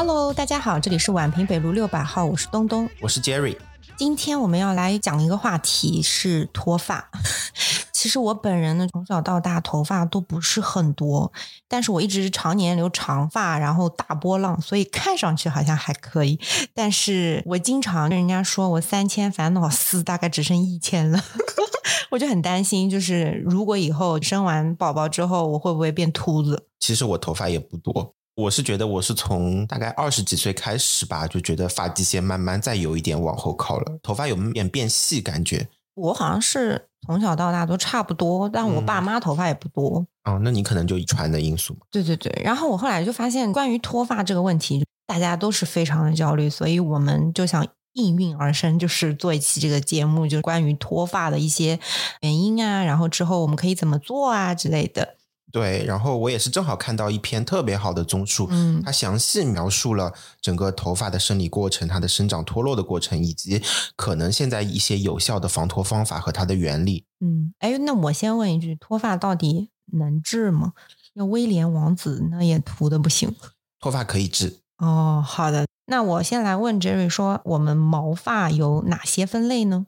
Hello，大家好，这里是宛平北路六百号，我是东东，我是 Jerry。今天我们要来讲一个话题是脱发。其实我本人呢，从小到大头发都不是很多，但是我一直是常年留长发，然后大波浪，所以看上去好像还可以。但是我经常跟人家说我三千烦恼丝大概只剩一千了，我就很担心，就是如果以后生完宝宝之后，我会不会变秃子？其实我头发也不多。我是觉得我是从大概二十几岁开始吧，就觉得发际线慢慢再有一点往后靠了，头发有点变细感觉。我好像是从小到大都差不多，但我爸妈头发也不多。哦，那你可能就遗传的因素嘛。对对对，然后我后来就发现，关于脱发这个问题，大家都是非常的焦虑，所以我们就想应运而生，就是做一期这个节目，就是关于脱发的一些原因啊，然后之后我们可以怎么做啊之类的。对，然后我也是正好看到一篇特别好的综述，嗯，它详细描述了整个头发的生理过程、它的生长脱落的过程，以及可能现在一些有效的防脱方法和它的原理。嗯，哎，那我先问一句，脱发到底能治吗？那威廉王子那也秃的不行。脱发可以治。哦，好的，那我先来问 Jerry 说，我们毛发有哪些分类呢？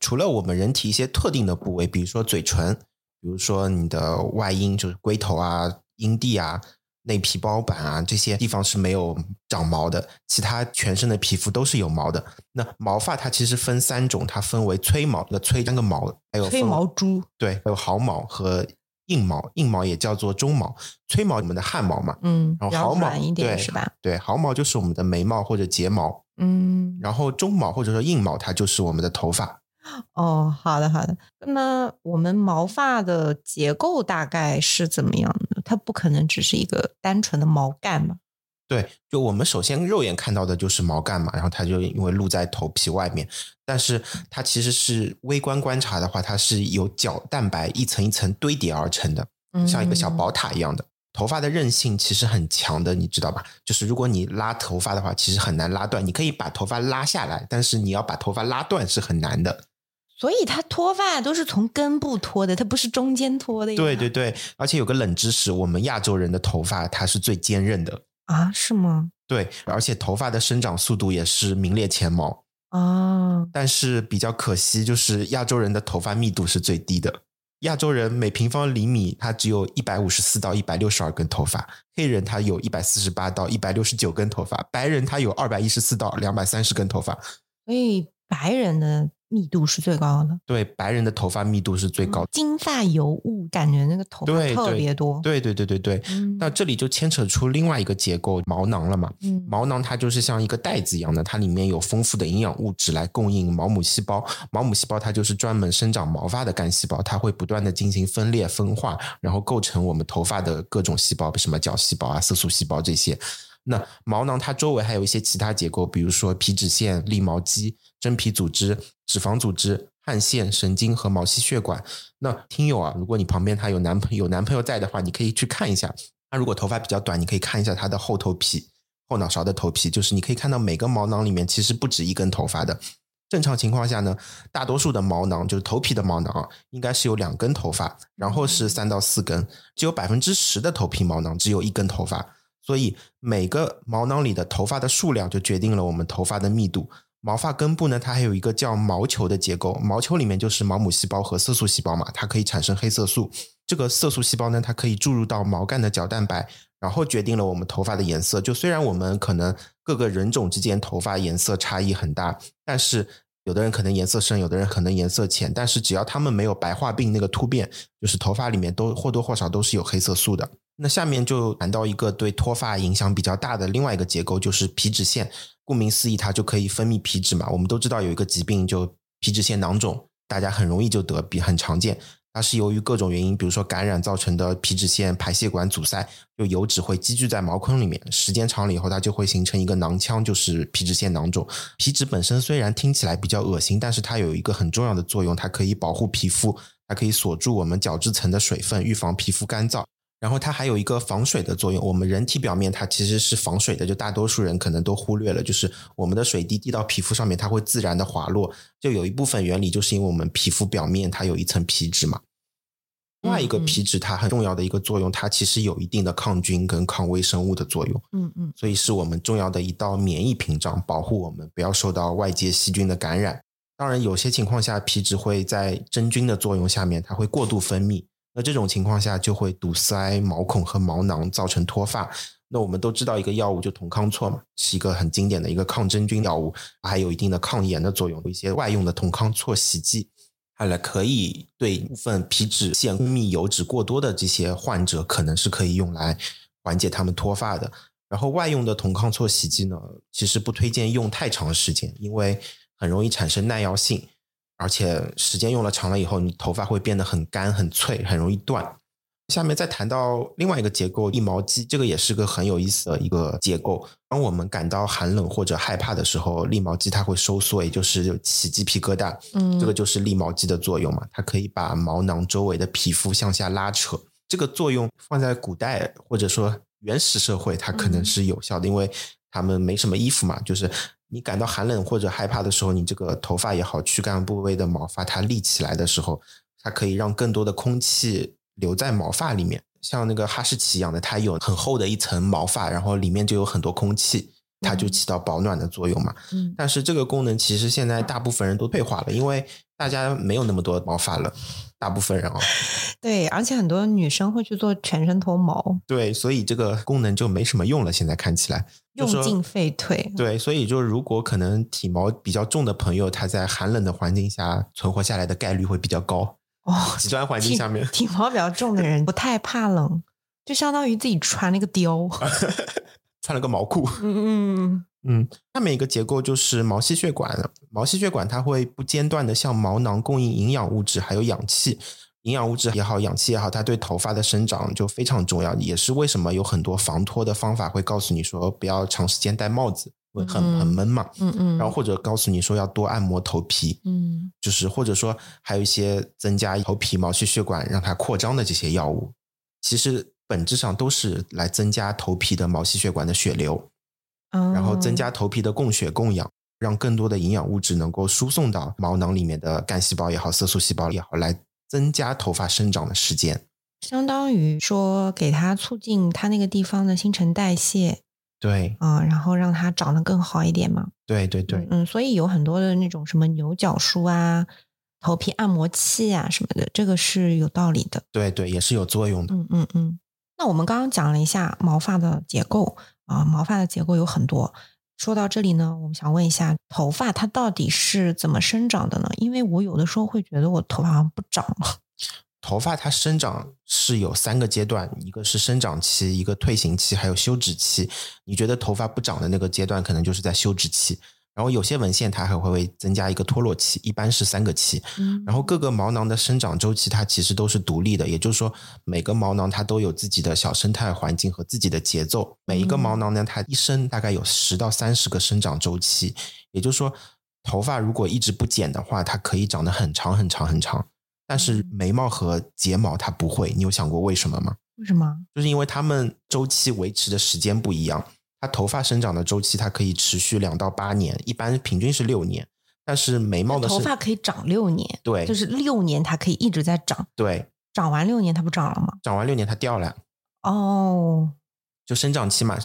除了我们人体一些特定的部位，比如说嘴唇。比如说你的外阴就是龟头啊、阴蒂啊、内皮包板啊这些地方是没有长毛的，其他全身的皮肤都是有毛的。那毛发它其实分三种，它分为催毛那催三个毛，还有催毛猪，对，还有毫毛和硬毛，硬毛也叫做中毛。催毛我们的汗毛嘛，嗯，然后毫毛一点对是吧？对，毫毛就是我们的眉毛或者睫毛，嗯，然后中毛或者说硬毛它就是我们的头发。哦，好的好的。那我们毛发的结构大概是怎么样的？它不可能只是一个单纯的毛干嘛？对，就我们首先肉眼看到的就是毛干嘛，然后它就因为露在头皮外面，但是它其实是微观观察的话，它是由角蛋白一层一层堆叠而成的，像一个小宝塔一样的。头发的韧性其实很强的，你知道吧？就是如果你拉头发的话，其实很难拉断。你可以把头发拉下来，但是你要把头发拉断是很难的。所以它脱发都是从根部脱的，它不是中间脱的。对对对，而且有个冷知识，我们亚洲人的头发它是最坚韧的啊？是吗？对，而且头发的生长速度也是名列前茅啊。但是比较可惜，就是亚洲人的头发密度是最低的。亚洲人每平方厘米他只有一百五十四到一百六十二根头发，黑人他有一百四十八到一百六十九根头发，白人他有二百一十四到两百三十根头发。所以白人的。密度是最高的，对白人的头发密度是最高的，金发尤物，感觉那个头发特别多。对对对对对，那这里就牵扯出另外一个结构毛囊了嘛。毛囊它就是像一个袋子一样的，它里面有丰富的营养物质来供应毛母细胞。毛母细胞它就是专门生长毛发的干细胞，它会不断的进行分裂分化，然后构成我们头发的各种细胞，什么角细胞啊、色素细胞这些。那毛囊它周围还有一些其他结构，比如说皮脂腺、立毛肌、真皮组织、脂肪组织、汗腺、神经和毛细血管。那听友啊，如果你旁边他有男朋友有男朋友在的话，你可以去看一下。他如果头发比较短，你可以看一下他的后头皮、后脑勺的头皮，就是你可以看到每个毛囊里面其实不止一根头发的。正常情况下呢，大多数的毛囊就是头皮的毛囊啊，应该是有两根头发，然后是三到四根，只有百分之十的头皮毛囊只有一根头发。所以每个毛囊里的头发的数量就决定了我们头发的密度。毛发根部呢，它还有一个叫毛球的结构，毛球里面就是毛母细胞和色素细胞嘛，它可以产生黑色素。这个色素细胞呢，它可以注入到毛干的角蛋白，然后决定了我们头发的颜色。就虽然我们可能各个人种之间头发颜色差异很大，但是有的人可能颜色深，有的人可能颜色浅，但是只要他们没有白化病那个突变，就是头发里面都或多或少都是有黑色素的。那下面就谈到一个对脱发影响比较大的另外一个结构，就是皮脂腺。顾名思义，它就可以分泌皮脂嘛。我们都知道有一个疾病，就皮脂腺囊肿，大家很容易就得，比很常见。它是由于各种原因，比如说感染造成的皮脂腺排泄管阻塞，就油脂会积聚在毛孔里面，时间长了以后，它就会形成一个囊腔，就是皮脂腺囊肿。皮脂本身虽然听起来比较恶心，但是它有一个很重要的作用，它可以保护皮肤，它可以锁住我们角质层的水分，预防皮肤干燥。然后它还有一个防水的作用。我们人体表面它其实是防水的，就大多数人可能都忽略了，就是我们的水滴滴到皮肤上面，它会自然的滑落。就有一部分原理就是因为我们皮肤表面它有一层皮脂嘛。另外一个皮脂它很重要的一个作用，它其实有一定的抗菌跟抗微生物的作用。嗯嗯，所以是我们重要的一道免疫屏障，保护我们不要受到外界细菌的感染。当然，有些情况下皮脂会在真菌的作用下面，它会过度分泌，那这种情况下就会堵塞毛孔和毛囊，造成脱发。那我们都知道一个药物就酮康唑嘛，是一个很经典的一个抗真菌药物，还有一定的抗炎的作用。一些外用的酮康唑洗剂。它来可以对部分皮脂腺分泌油脂过多的这些患者，可能是可以用来缓解他们脱发的。然后外用的酮康唑洗剂呢，其实不推荐用太长时间，因为很容易产生耐药性，而且时间用了长了以后，你头发会变得很干、很脆，很容易断。下面再谈到另外一个结构，立毛肌，这个也是个很有意思的一个结构。当我们感到寒冷或者害怕的时候，立毛肌它会收缩，也就是起鸡皮疙瘩。嗯，这个就是立毛肌的作用嘛，它可以把毛囊周围的皮肤向下拉扯。这个作用放在古代或者说原始社会，它可能是有效的，因为他们没什么衣服嘛。就是你感到寒冷或者害怕的时候，你这个头发也好，躯干部位的毛发它立起来的时候，它可以让更多的空气。留在毛发里面，像那个哈士奇一样的，它有很厚的一层毛发，然后里面就有很多空气，它就起到保暖的作用嘛。嗯，但是这个功能其实现在大部分人都退化了，因为大家没有那么多毛发了，大部分人哦。对，而且很多女生会去做全身脱毛。对，所以这个功能就没什么用了。现在看起来用进废退。对，所以就如果可能体毛比较重的朋友，他在寒冷的环境下存活下来的概率会比较高。哦，极端环境下面，体毛比较重的人不太怕冷，就相当于自己穿了一个貂 穿了个毛裤。嗯嗯嗯。下面一个结构就是毛细血管，毛细血管它会不间断的向毛囊供应营养物质，还有氧气。营养物质也好，氧气也好，它对头发的生长就非常重要，也是为什么有很多防脱的方法会告诉你说不要长时间戴帽子。会很很闷嘛，嗯嗯，然后或者告诉你说要多按摩头皮，嗯，就是或者说还有一些增加头皮毛细血管让它扩张的这些药物，其实本质上都是来增加头皮的毛细血管的血流，然后增加头皮的供血供氧，让更多的营养物质能够输送到毛囊里面的干细胞也好，色素细胞也好，来增加头发生长的时间，相当于说给它促进它那个地方的新陈代谢。对啊，然后让它长得更好一点嘛。对对对，嗯，所以有很多的那种什么牛角梳啊、头皮按摩器啊什么的，这个是有道理的。对对，也是有作用的。嗯嗯嗯。那我们刚刚讲了一下毛发的结构啊，毛发的结构有很多。说到这里呢，我们想问一下，头发它到底是怎么生长的呢？因为我有的时候会觉得我头发好像不长了。头发它生长是有三个阶段，一个是生长期，一个退行期，还有休止期。你觉得头发不长的那个阶段，可能就是在休止期。然后有些文献它还会增加一个脱落期，一般是三个期。然后各个毛囊的生长周期它其实都是独立的，也就是说每个毛囊它都有自己的小生态环境和自己的节奏。每一个毛囊呢，它一生大概有十到三十个生长周期。也就是说，头发如果一直不剪的话，它可以长得很长很长很长。但是眉毛和睫毛它不会，你有想过为什么吗？为什么？就是因为它们周期维持的时间不一样。它头发生长的周期它可以持续两到八年，一般平均是六年。但是眉毛的头发可以长六年，对，就是六年它可以一直在长。对，长完六年它不长了吗？长完六年它掉了。哦，就生长期嘛，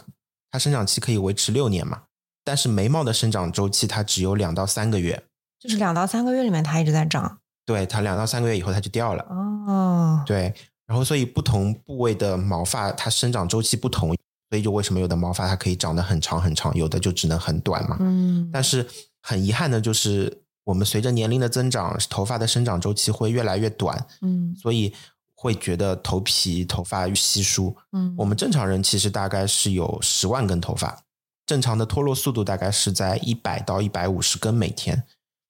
它生长期可以维持六年嘛。但是眉毛的生长周期它只有两到三个月，就是两到三个月里面它一直在长。对它两到三个月以后它就掉了哦，对，然后所以不同部位的毛发它生长周期不同，所以就为什么有的毛发它可以长得很长很长，有的就只能很短嘛。嗯，但是很遗憾的就是我们随着年龄的增长，头发的生长周期会越来越短，嗯，所以会觉得头皮头发稀疏。嗯，我们正常人其实大概是有十万根头发，正常的脱落速度大概是在一百到一百五十根每天。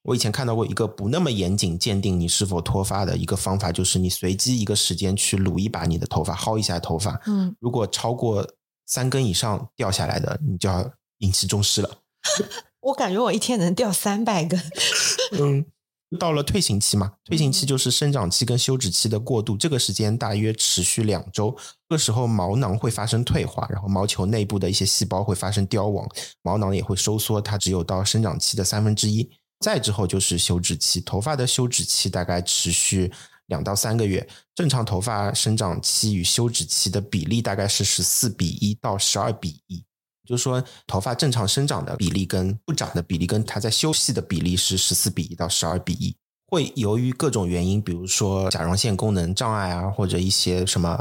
我以前看到过一个不那么严谨鉴定你是否脱发的一个方法，就是你随机一个时间去撸一把你的头发，薅一下头发。嗯，如果超过三根以上掉下来的，你就要引起重视了。我感觉我一天能掉三百根。嗯，到了退行期嘛，退行期就是生长期跟休止期的过渡，这个时间大约持续两周。这个时候毛囊会发生退化，然后毛球内部的一些细胞会发生凋亡，毛囊也会收缩，它只有到生长期的三分之一。再之后就是休止期，头发的休止期大概持续两到三个月。正常头发生长期与休止期的比例大概是十四比一到十二比一，就是说头发正常生长的比例跟不长的比例，跟它在休息的比例是十四比一到十二比一。会由于各种原因，比如说甲状腺功能障碍啊，或者一些什么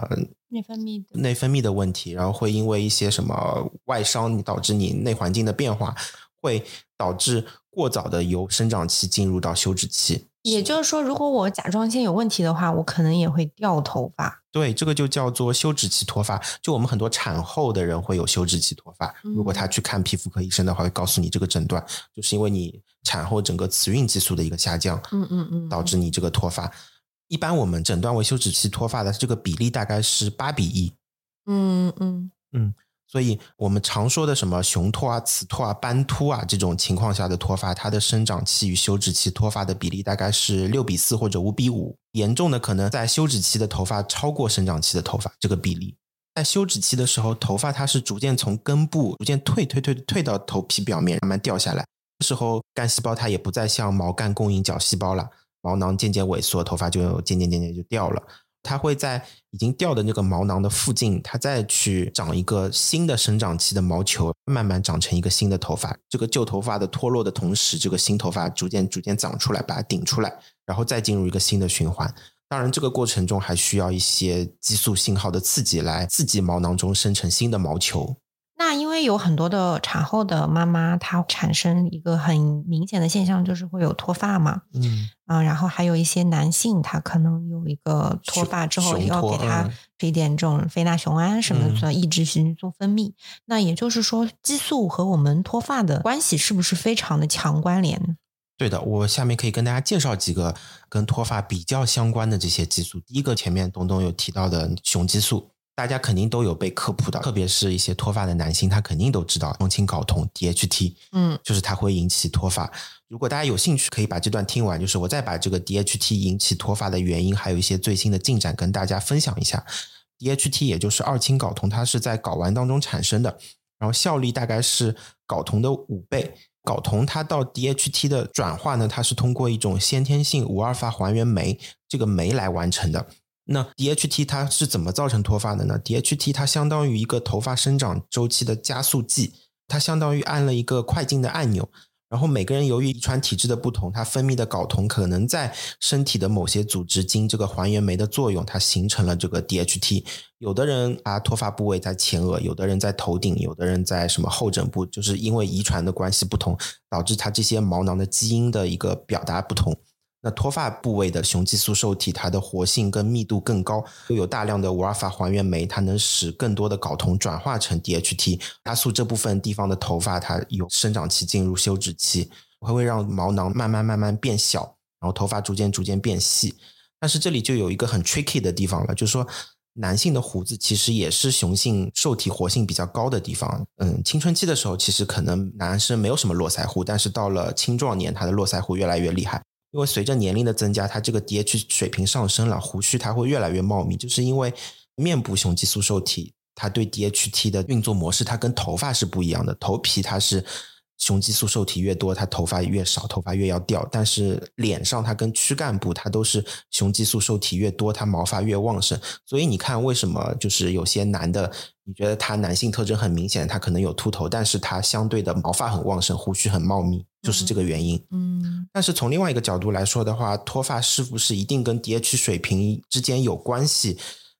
内分泌内分泌的问题，然后会因为一些什么外伤导致你内环境的变化，会导致过早的由生长期进入到休止期。也就是说，如果我甲状腺有问题的话，我可能也会掉头发。对，这个就叫做休止期脱发。就我们很多产后的人会有休止期脱发。如果他去看皮肤科医生的话，会告诉你这个诊断，就是因为你产后整个雌孕激素的一个下降，嗯嗯嗯，导致你这个脱发。一般我们诊断为休止期脱发的这个比例大概是八比一。嗯嗯嗯。所以我们常说的什么雄脱啊、雌脱啊、斑秃啊这种情况下的脱发，它的生长期与休止期脱发的比例大概是六比四或者五比五。严重的可能在休止期的头发超过生长期的头发这个比例。在休止期的时候，头发它是逐渐从根部逐渐退退退退到头皮表面，慢慢掉下来。这时候干细胞它也不再向毛干供应角细胞了，毛囊渐渐萎缩，头发就渐渐渐渐就掉了。它会在已经掉的那个毛囊的附近，它再去长一个新的生长期的毛球，慢慢长成一个新的头发。这个旧头发的脱落的同时，这个新头发逐渐逐渐长出来，把它顶出来，然后再进入一个新的循环。当然，这个过程中还需要一些激素信号的刺激，来刺激毛囊中生成新的毛球。那因为有很多的产后的妈妈，她产生一个很明显的现象，就是会有脱发嘛。嗯啊，然后还有一些男性，他可能有一个脱发之后，要给他这一点这种非那雄胺什么的，抑制雄激素分泌。那也就是说，激素和我们脱发的关系是不是非常的强关联呢？对的，我下面可以跟大家介绍几个跟脱发比较相关的这些激素。第一个，前面东东有提到的雄激素。大家肯定都有被科普的，特别是一些脱发的男性，他肯定都知道双氢睾酮 DHT，嗯，就是它会引起脱发。如果大家有兴趣，可以把这段听完，就是我再把这个 DHT 引起脱发的原因，还有一些最新的进展跟大家分享一下。DHT 也就是二氢睾酮，它是在睾丸当中产生的，然后效力大概是睾酮的五倍。睾酮它到 DHT 的转化呢，它是通过一种先天性五二法还原酶这个酶来完成的。那 DHT 它是怎么造成脱发的呢？DHT 它相当于一个头发生长周期的加速剂，它相当于按了一个快进的按钮。然后每个人由于遗传体质的不同，它分泌的睾酮可能在身体的某些组织经这个还原酶的作用，它形成了这个 DHT。有的人啊脱发部位在前额，有的人在头顶，有的人在什么后枕部，就是因为遗传的关系不同，导致它这些毛囊的基因的一个表达不同。那脱发部位的雄激素受体，它的活性跟密度更高，又有大量的五二法还原酶，它能使更多的睾酮转化成 DHT，加速这部分地方的头发它有生长期进入休止期，会会让毛囊慢慢慢慢变小，然后头发逐渐逐渐变细。但是这里就有一个很 tricky 的地方了，就是说男性的胡子其实也是雄性受体活性比较高的地方。嗯，青春期的时候其实可能男生没有什么络腮胡，但是到了青壮年，他的络腮胡越来越厉害。因为随着年龄的增加，它这个 DH 水平上升了，胡须它会越来越茂密，就是因为面部雄激素受体它对 DHT 的运作模式，它跟头发是不一样的。头皮它是雄激素受体越多，它头发越少，头发越要掉。但是脸上它跟躯干部它都是雄激素受体越多，它毛发越旺盛。所以你看，为什么就是有些男的，你觉得他男性特征很明显，他可能有秃头，但是他相对的毛发很旺盛，胡须很茂密。就是这个原因，嗯，但是从另外一个角度来说的话，脱发是不是一定跟 DH 水平之间有关系？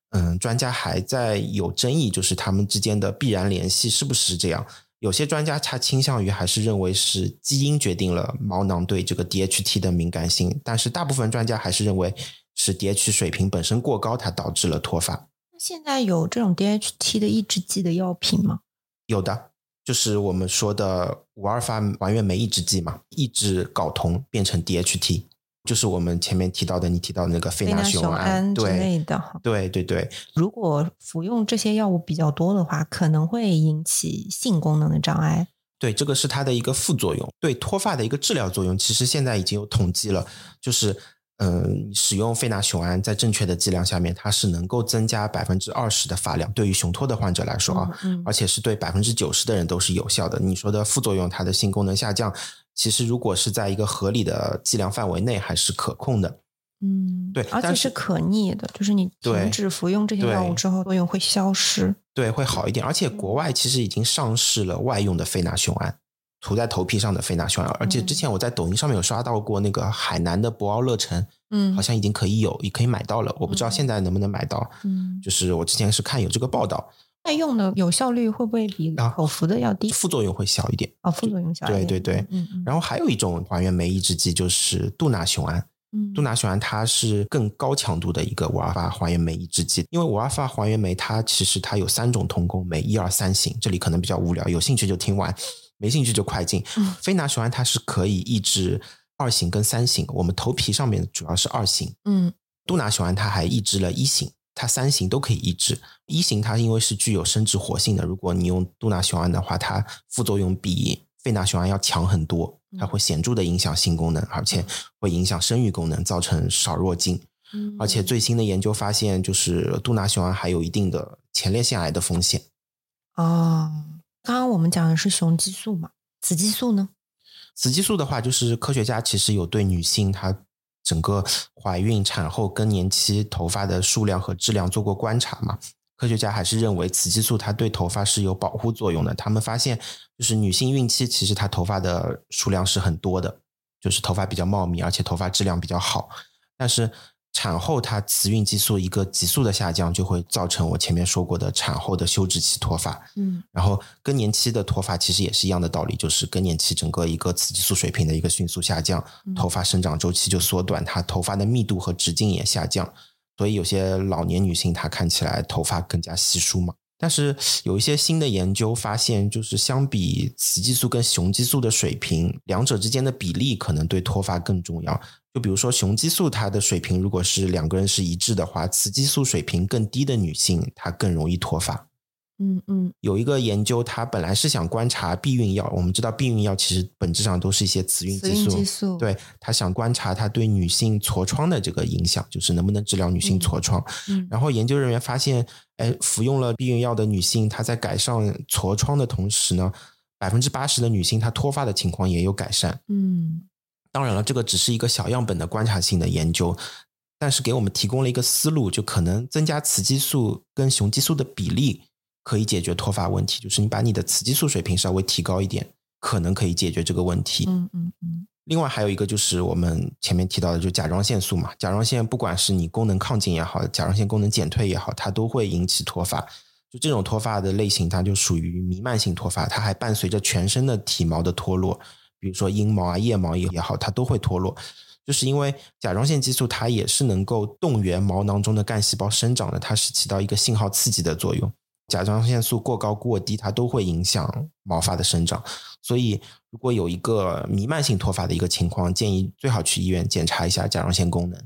嗯，专家还在有争议，就是他们之间的必然联系是不是这样？有些专家他倾向于还是认为是基因决定了毛囊对这个 DHT 的敏感性，但是大部分专家还是认为是 DH 水平本身过高，它导致了脱发。那现在有这种 DHT 的抑制剂的药品吗？有的。就是我们说的五二法还原酶抑制剂嘛，抑制睾酮变成 DHT，就是我们前面提到的，你提到的那个非那雄胺之类的。对对对，如果服用这些药物比较多的话，可能会引起性功能的障碍。对，这个是它的一个副作用，对脱发的一个治疗作用，其实现在已经有统计了，就是。嗯，使用非那雄胺在正确的剂量下面，它是能够增加百分之二十的发量。对于雄脱的患者来说啊，而且是对百分之九十的人都是有效的。你说的副作用，它的性功能下降，其实如果是在一个合理的剂量范围内，还是可控的。嗯，对，而且是可逆的，就是你停止服用这些药物之后，作用会消失，对，会好一点。而且国外其实已经上市了外用的非那雄胺，涂在头皮上的非那雄胺，而且之前我在抖音上面有刷到过那个海南的博鳌乐城，嗯，好像已经可以有，也可以买到了，我不知道现在能不能买到。嗯，就是我之前是看有这个报道。外用的有效率会不会比口服的要低？副作用会小一点。哦，副作用小一点。对对对。嗯嗯。然后还有一种还原酶抑制剂就是杜那雄胺。嗯。杜那雄胺它是更高强度的一个五阿尔法还原酶抑制剂，因为五阿尔法还原酶它其实它有三种同工酶，一二三型。这里可能比较无聊，有兴趣就听完，没兴趣就快进。嗯。非那雄胺它是可以抑制二型跟三型，我们头皮上面主要是二型。嗯。杜那雄胺它还抑制了一型。它三型都可以抑制，一型它因为是具有生殖活性的，如果你用杜那雄胺的话，它副作用比非那雄胺要强很多，它会显著的影响性功能，而且会影响生育功能，造成少弱精。嗯而且最新的研究发现，就是杜那雄胺还有一定的前列腺癌的风险。哦，刚刚我们讲的是雄激素嘛，雌激素呢？雌激素的话，就是科学家其实有对女性她。整个怀孕、产后、更年期头发的数量和质量做过观察嘛？科学家还是认为雌激素它对头发是有保护作用的。他们发现，就是女性孕期其实她头发的数量是很多的，就是头发比较茂密，而且头发质量比较好，但是。产后，它雌孕激素一个急速的下降，就会造成我前面说过的产后的休止期脱发。嗯，然后更年期的脱发其实也是一样的道理，就是更年期整个一个雌激素水平的一个迅速下降，头发生长周期就缩短，它头发的密度和直径也下降，所以有些老年女性她看起来头发更加稀疏嘛。但是有一些新的研究发现，就是相比雌激素跟雄激素的水平，两者之间的比例可能对脱发更重要。就比如说雄激素，它的水平如果是两个人是一致的话，雌激素水平更低的女性，她更容易脱发。嗯嗯，有一个研究，它本来是想观察避孕药。我们知道避孕药其实本质上都是一些雌孕激素，对他想观察它对女性痤疮的这个影响，就是能不能治疗女性痤疮。然后研究人员发现，哎，服用了避孕药的女性，她在改善痤疮的同时呢，百分之八十的女性她脱发的情况也有改善。嗯，当然了，这个只是一个小样本的观察性的研究，但是给我们提供了一个思路，就可能增加雌激素跟雄激素的比例。可以解决脱发问题，就是你把你的雌激素水平稍微提高一点，可能可以解决这个问题。嗯嗯嗯。另外还有一个就是我们前面提到的，就甲状腺素嘛。甲状腺不管是你功能亢进也好，甲状腺功能减退也好，它都会引起脱发。就这种脱发的类型，它就属于弥漫性脱发，它还伴随着全身的体毛的脱落，比如说阴毛啊、腋毛也也好，它都会脱落。就是因为甲状腺激素它也是能够动员毛囊中的干细胞生长的，它是起到一个信号刺激的作用。甲状腺素过高过低，它都会影响毛发的生长。所以，如果有一个弥漫性脱发的一个情况，建议最好去医院检查一下甲状腺功能。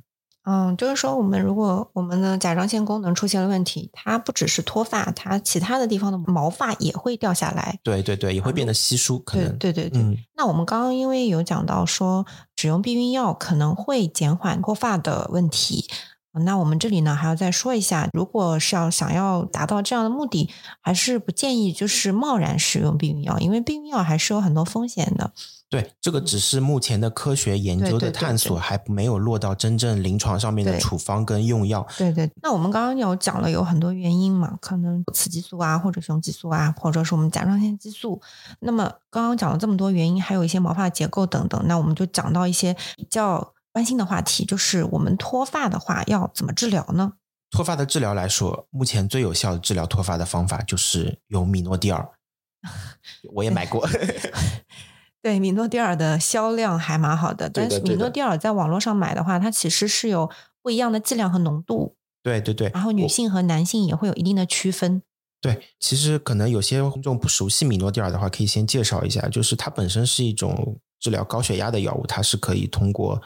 嗯，就是说，我们如果我们的甲状腺功能出现了问题，它不只是脱发，它其他的地方的毛发也会掉下来。对对对，也会变得稀疏。可能对对对。那我们刚刚因为有讲到说，使用避孕药可能会减缓脱发的问题。那我们这里呢，还要再说一下，如果是要想要达到这样的目的，还是不建议就是贸然使用避孕药，因为避孕药还是有很多风险的。对，这个只是目前的科学研究的探索，还没有落到真正临床上面的处方跟用药。对对。那我们刚刚有讲了有很多原因嘛，可能雌激素啊，或者雄激素啊，或者是我们甲状腺激素。那么刚刚讲了这么多原因，还有一些毛发结构等等，那我们就讲到一些比较。关心的话题就是我们脱发的话要怎么治疗呢？脱发的治疗来说，目前最有效的治疗脱发的方法就是用米诺地尔。我也买过，对米诺地尔的销量还蛮好的。但是米诺地尔在网络上买的话，它其实是有不一样的剂量和浓度。对对对。然后女性和男性也会有一定的区分。对，其实可能有些听众不熟悉米诺地尔的话，可以先介绍一下，就是它本身是一种治疗高血压的药物，它是可以通过。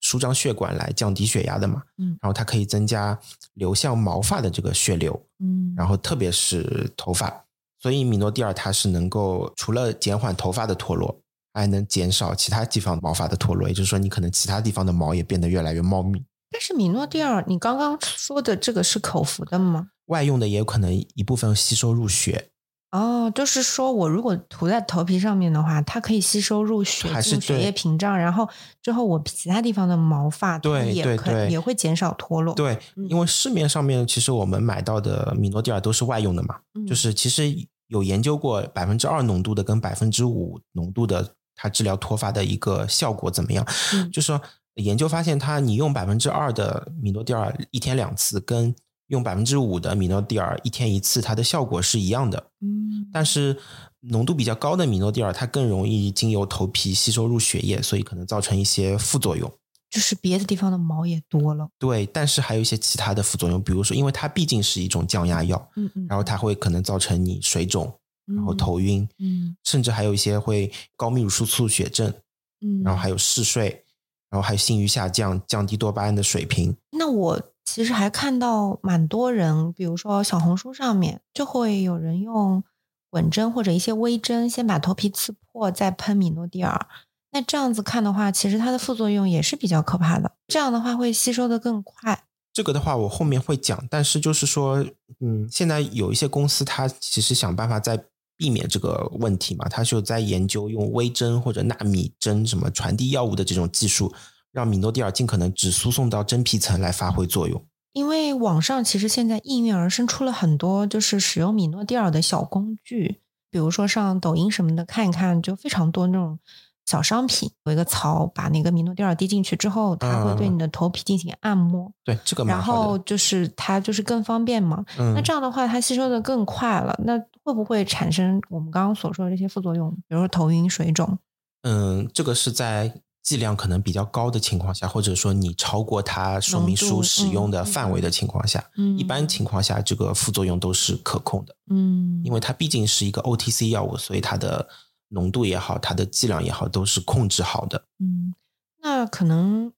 舒张血管来降低血压的嘛，嗯，然后它可以增加流向毛发的这个血流，嗯，然后特别是头发，所以米诺地尔它是能够除了减缓头发的脱落，还能减少其他地方毛发的脱落，也就是说你可能其他地方的毛也变得越来越茂密。但是米诺地尔，你刚刚说的这个是口服的吗？外用的也有可能一部分吸收入血。哦，就是说我如果涂在头皮上面的话，它可以吸收入血还是进血液屏障，然后之后我其他地方的毛发它对也可也会减少脱落。，对，因为市面上面其实我们买到的米诺地尔都是外用的嘛，嗯就是其实有研究过百分之二浓度的跟百分之五浓度的，它治疗脱发的一个效果怎么样？嗯就是说研究发现，它你用百分之二的米诺地尔一天两次，跟用百分之五的米诺地尔一天一次，它的效果是一样的。嗯，但是浓度比较高的米诺地尔，它更容易经由头皮吸收入血液，所以可能造成一些副作用。就是别的地方的毛也多了。对，但是还有一些其他的副作用，比如说，因为它毕竟是一种降压药，嗯嗯，然后它会可能造成你水肿，然后嗯头晕，嗯甚至还有一些会高泌乳素促血症，嗯，然后还有嗜睡，然后还有性欲下降，降低多巴胺的水平。那我其实还看到蛮多人，比如说小红书上面就会有人用滚针或者一些微针，先把头皮刺破，再喷米诺地尔。那这样子看的话，其实它的副作用也是比较可怕的。这样的话会吸收的更快。这个的话，我后面会讲，但是就是说，嗯，现在有一些公司，它其实想办法在避免这个问题嘛，它就在研究用微针或者纳米针什么传递药物的这种技术，让米诺地尔尽可能只输送到真皮层来发挥作用。因为网上其实现在应运而生出了很多就是使用米诺地尔的小工具，比如说上抖音什么的看一看，就非常多那种小商品，有一个槽，把那个米诺地尔滴进去之后，它会对嗯你的头皮进行按摩，对，这个蛮然。后就是它就是更方便嘛。嗯那这样的话，它吸收的更快了，那会不会产生我们刚刚所说的这些副作用，比如说头晕、水肿？嗯，这个是在剂量可能比较高的情况下，或者说你超过它说明书使用的嗯范围的情况下，嗯一般情况下这个副作用都是可控的。嗯，因为它毕竟是一个 OTC 药物，所以它的浓度也好，它的剂量也好，都是控制好的。嗯，那可能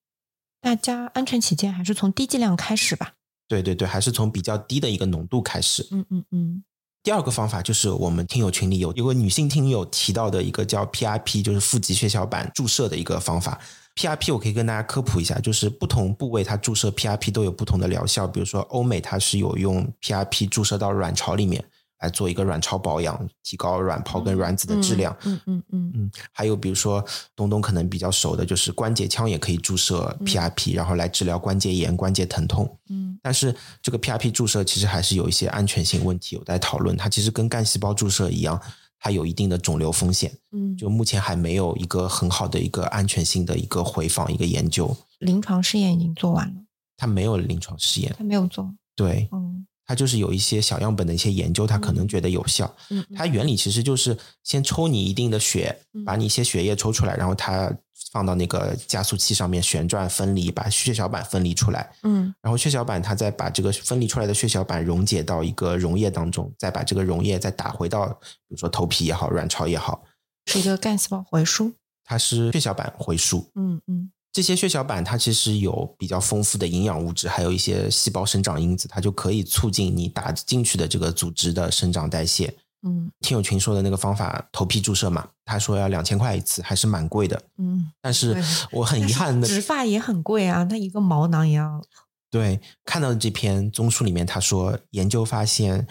大家安全起见，还是从低剂量开始吧。对对对，还是从比较低的一个浓度开始。嗯嗯嗯第二个方法就是我们听友群里有有个女性听友提到的一个叫 PRP，就是腹极血小板注射的一个方法。PRP 我可以跟大家科普一下，就是不同部位它注射 PRP 都有不同的疗效。比如说欧美它是有用 PRP 注射到卵巢里面来做一个卵巢保养，提高卵泡跟卵子的质量。嗯嗯嗯嗯，还有比如说东东可能比较熟的，就是关节腔也可以注射 PRP，、然后来治疗关节炎、关节疼痛。嗯但是这个 PRP 注射其实还是有一些安全性问题有待讨论。它其实跟干细胞注射一样，它有一定的肿瘤风险。嗯，就目前还没有一个很好的一个安全性的一个回访一个研究，临床试验已经做完了，它没有临床试验。他没有做。对，嗯它就是有一些小样本的一些研究，它可能觉得有效。嗯，它原理其实就是先抽你一定的血嗯，把你一些血液抽出来，然后它放到那个加速器上面旋转分离，把血小板分离出来，嗯然后血小板它再把这个分离出来的血小板溶解到一个溶液当中，再把这个溶液再打回到比如说头皮也好，卵巢也好，是一个干细胞回输。它是血小板回输。嗯嗯这些血小板它其实有比较丰富的营养物质，还有一些细胞生长因子，它就可以促进你打进去的这个组织的生长代谢。嗯听友群说的那个方法，头皮注射嘛，他说要两千块一次，还是蛮贵的。嗯，但是我很遗憾的，植发也很贵啊，它一个毛囊也要。对看到的这篇综述里面，他说研究发现，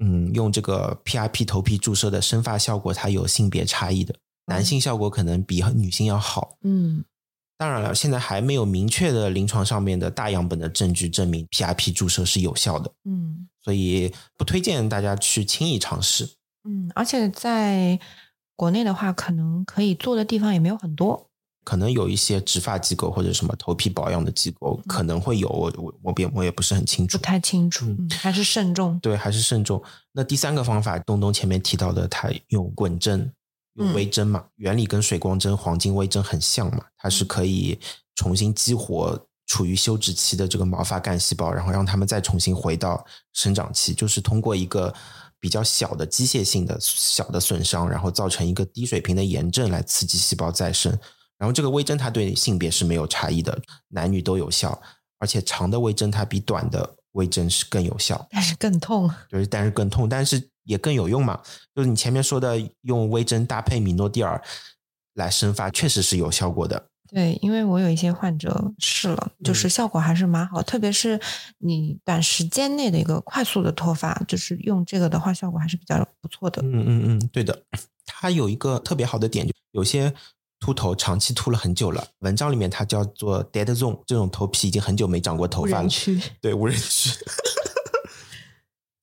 嗯，用这个 PRP 头皮注射的生发效果，它有性别差异的，男性效果可能比女性要好。嗯当然了，现在还没有明确的临床上面的大样本的证据证明 PRP 注射是有效的，嗯所以不推荐大家去轻易尝试。嗯，而且在国内的话，可能可以做的地方也没有很多。可能有一些植发机构或者什么头皮保养的机构可能会有，我我我也我也不是很清楚不。太清楚，还是慎重。对，还是慎重。那第三个方法，东东前面提到的，他用滚针、用嗯微针嘛，原理跟水光针、黄金微针很像嘛，它是可以重新激活处于休止期的这个毛发干细胞，然后让它们再重新回到生长期，就是通过一个比较小的机械性的小的损伤，然后造成一个低水平的炎症来刺激细胞再生。然后这个微针它对性别是没有差异的，男女都有效，而且长的微针它比短的微针是更有效。但是更痛。就是但是更痛，但是也更有用嘛。就是你前面说的用微针搭配米诺地尔来生发，确实是有效果的。对，因为我有一些患者试了，就是效果还是蛮好，特别是你短时间内的一个快速的脱发，就是用这个的话，效果还是比较不错的。嗯嗯嗯，对的，它有一个特别好的点，就有些秃头长期秃了很久了，文章里面它叫做 dead zone，这种头皮已经很久没长过头发了，区对无人区，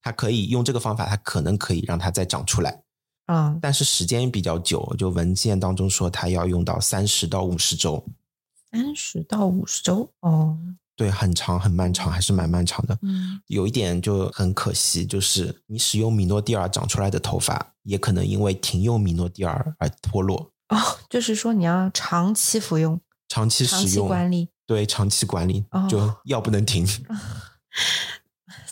它可以用这个方法，它可能可以让它再长出来。啊，但是时间比较久，就文件当中说它要用到三十到五十周，三十到五十周哦，对，很长很漫长，还是蛮漫长的。嗯，有一点就很可惜，就是你使用米诺地尔长出来的头发，也可能因为停用米诺地尔而脱落。哦，就是说你要长期服用，长期使用管理，对，长期管理，就药不能停。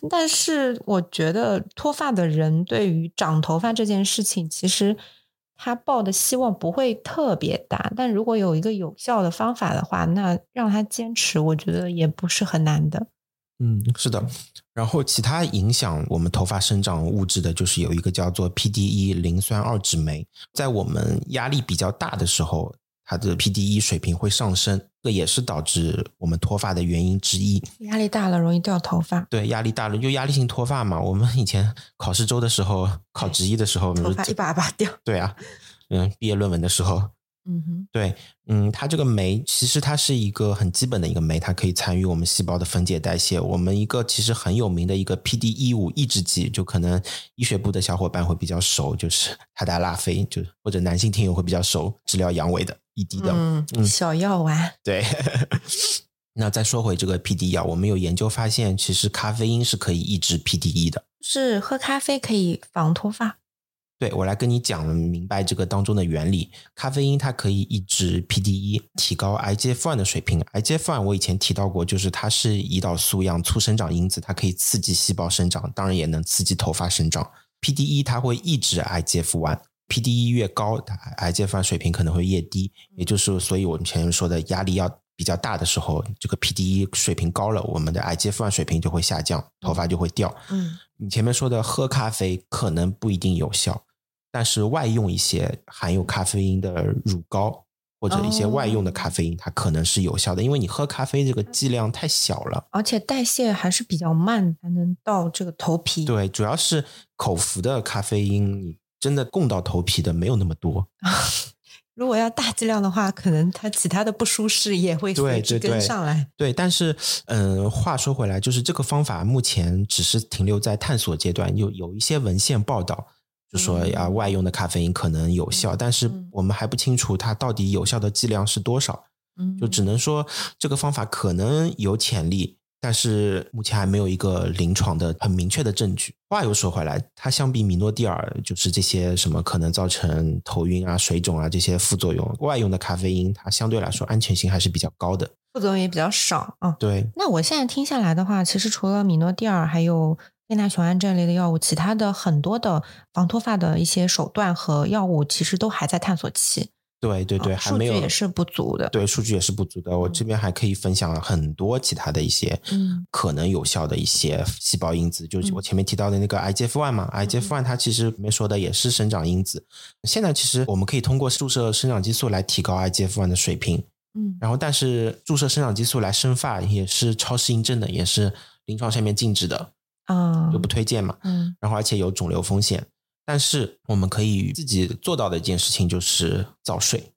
但是我觉得脱发的人对于长头发这件事情，其实他抱的希望不会特别大。但如果有一个有效的方法的话，那让他坚持，我觉得也不是很难的。嗯，是的。然后其他影响我们头发生长物质的，就是有一个叫做 PDE 磷酸二酯酶，在我们压力比较大的时候。它的 PDE 水平会上升，这也是导致我们脱发的原因之一。压力大了容易掉头发。对，压力大了就压力性脱发嘛。我们以前考试周的时候，考执一的时候，头发一把把掉。对啊，嗯，毕业论文的时候。嗯哼，对，嗯，它这个酶其实它是一个很基本的一个酶，它可以参与我们细胞的分解代谢。我们一个其实很有名的一个 PDE 五抑制剂，就可能医学部的小伙伴会比较熟，就是他达拉非，就或者男性听友会比较熟，治疗阳痿的 ED 的，嗯，小药丸。对，那再说回这个 PDE 药，我们有研究发现，其实咖啡因是可以抑制 PDE 的，是喝咖啡可以防脱发。对我来跟你讲明白这个当中的原理。咖啡因它可以抑制 PDE，提高 IGF-1 的水平。IGF-1 我以前提到过，就是它是胰岛素样促生长因子，它可以刺激细胞生长，当然也能刺激头发生长。PDE 它会抑制 IGF-1，PDE 越高，IGF-1 水平可能会越低。也就是，所以我们前面说的压力要比较大的时候，这个 PDE 水平高了，我们的 IGF-1 水平就会下降，头发就会掉。嗯，你前面说的喝咖啡可能不一定有效。但是外用一些含有咖啡因的乳膏或者一些外用的咖啡因，它可能是有效的，因为你喝咖啡这个剂量太小了，而且代谢还是比较慢，才能到这个头皮。对，主要是口服的咖啡因，你真的供到头皮的没有那么多。如果要大剂量的话，可能它其他的不舒适也会随之跟上来。对，但是嗯，话说回来，就是这个方法目前只是停留在探索阶段，有有一些文献报道。就说呀，外用的咖啡因可能有效，但是我们还不清楚它到底有效的剂量是多少。嗯，就只能说这个方法可能有潜力，但是目前还没有一个临床的很明确的证据。话又说回来，它相比米诺地尔，就是这些什么可能造成头晕啊、水肿啊这些副作用，外用的咖啡因它相对来说安全性还是比较高的，副作用也比较少啊。对，那我现在听下来的话，其实除了米诺地尔，还有。贝纳雄胺这类的药物，其他的很多的防脱发的一些手段和药物，其实都还在探索期。对对对，数据也是不足的。对，数据也是不足的。我这边还可以分享很多其他的一些可能有效的一些细胞因子，就是我前面提到的那个 IGF one 嘛，IGF one 它其实里面说的也是生长因子。现在其实我们可以通过注射生长激素来提高 IGF one 的水平。嗯，然后但是注射生长激素来生发也是超适应症的，也是临床上面禁止的。啊，就不推荐嘛。嗯，然后而且有肿瘤风险，但是我们可以自己做到的一件事情就是早睡，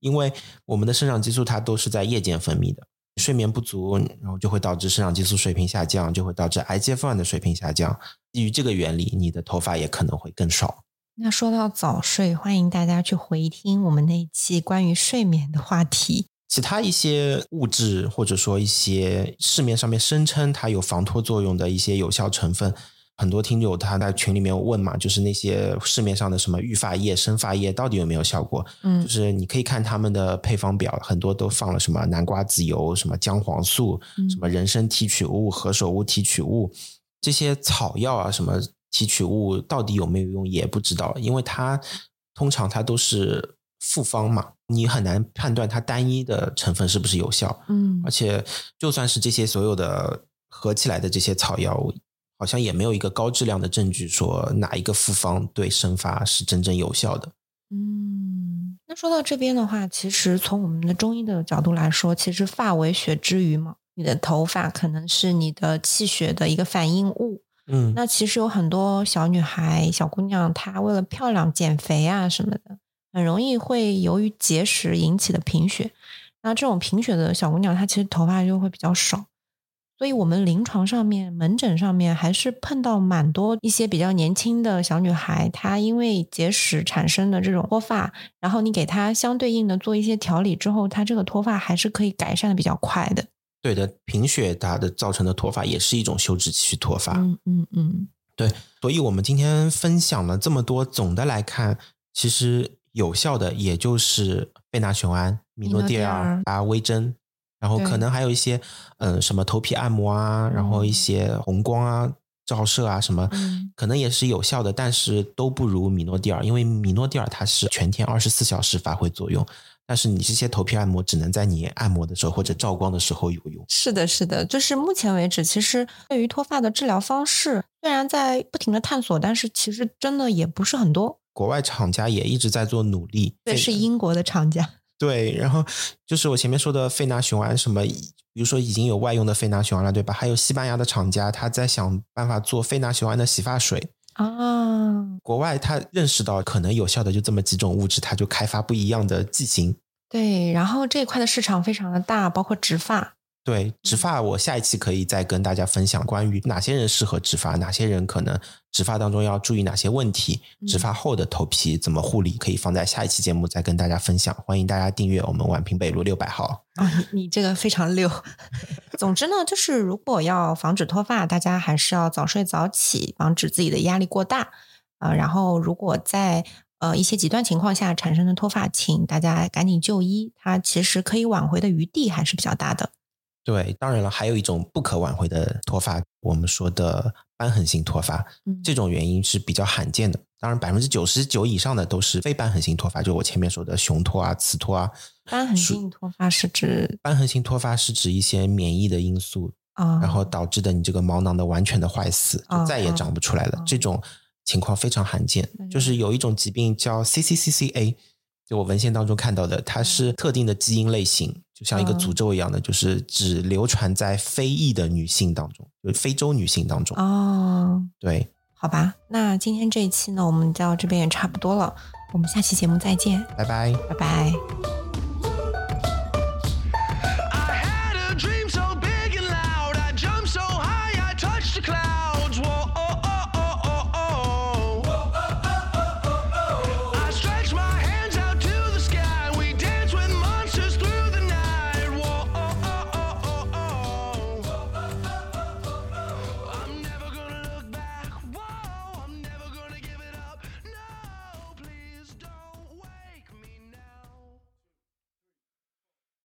因为我们的生长激素它都是在夜间分泌的，睡眠不足，然后就会导致生长激素水平下降，就会导致 IGF-1 的水平下降。基于这个原理，你的头发也可能会更少。那说到早睡，欢迎大家去回听我们那一期关于睡眠的话题。其他一些物质，或者说一些市面上面声称它有防脱作用的一些有效成分，很多听友他在群里面问嘛，就是那些市面上的什么育发液、生发液到底有没有效果？嗯，就是你可以看他们的配方表，很多都放了什么南瓜籽油、什么姜黄素、什么人参提取物、何首乌提取物这些草药啊，什么提取物到底有没有用也不知道，因为它通常它都是。复方嘛，你很难判断它单一的成分是不是有效。嗯，而且就算是这些所有的合起来的这些草药，好像也没有一个高质量的证据说哪一个复方对生发是真正有效的。嗯，那说到这边的话，其实从我们的中医的角度来说，其实发为血之余嘛，你的头发可能是你的气血的一个反应物。嗯，那其实有很多小女孩、小姑娘，她为了漂亮、减肥啊什么的，很容易会由于结石引起的贫血。那这种贫血的小姑娘，她其实头发就会比较少。所以，我们临床上面、门诊上面还是碰到蛮多一些比较年轻的小女孩，她因为结石产生的这种脱发，然后你给她相对应的做一些调理之后，她这个脱发还是可以改善的比较快的。对的，贫血它的造成的脱发也是一种休止期脱发。嗯嗯嗯，对。所以我们今天分享了这么多，总的来看，其实有效的也就是贝纳雄胺、米诺地尔啊、微针。然后可能还有一些，嗯，什么头皮按摩啊，然后一些红光啊、照射啊，什么，可能也是有效的，但是都不如米诺地尔，因为米诺地尔它是全天二十四小时发挥作用，但是你这些头皮按摩只能在你按摩的时候或者照光的时候有用。是的，是的，就是目前为止，其实对于脱发的治疗方式，虽然在不停的探索，但是其实真的也不是很多。国外厂家也一直在做努力，对，是英国的厂家。对，然后就是我前面说的费纳雄胺，什么，比如说已经有外用的费纳雄胺了，对吧？还有西班牙的厂家，他在想办法做费纳雄胺的洗发水啊。国外他认识到可能有效的就这么几种物质，他就开发不一样的剂型。对，然后这一块的市场非常的大，包括植发。对植发，我下一期可以再跟大家分享关于哪些人适合植发，哪些人可能植发当中要注意哪些问题，植发后的头皮怎么护理，可以放在下一期节目再跟大家分享。欢迎大家订阅我们宛平北路六百号。啊，你这个非常溜。总之呢，就是如果要防止脱发，大家还是要早睡早起，防止自己的压力过大。呃，然后如果在呃一些极端情况下产生的脱发，请大家赶紧就医，它其实可以挽回的余地还是比较大的。对，当然了，还有一种不可挽回的脱发，我们说的瘢痕性脱发，这种原因是比较罕见的。当然，百分之九十九以上的都是非瘢痕性脱发，就我前面说的雄脱啊、雌脱啊。瘢痕性脱发是指瘢痕性脱发是指一些免疫的因素啊，然后导致的你这个毛囊的完全的坏死，就再也长不出来了。这种情况非常罕见，就是有一种疾病叫 CCCCA。就我文献当中看到的，它是特定的基因类型，就像一个诅咒一样的，就是只流传在非裔的女性当中，就非洲女性当中。哦，对，好吧，那今天这一期呢，我们到这边也差不多了，我们下期节目再见，拜拜，拜拜。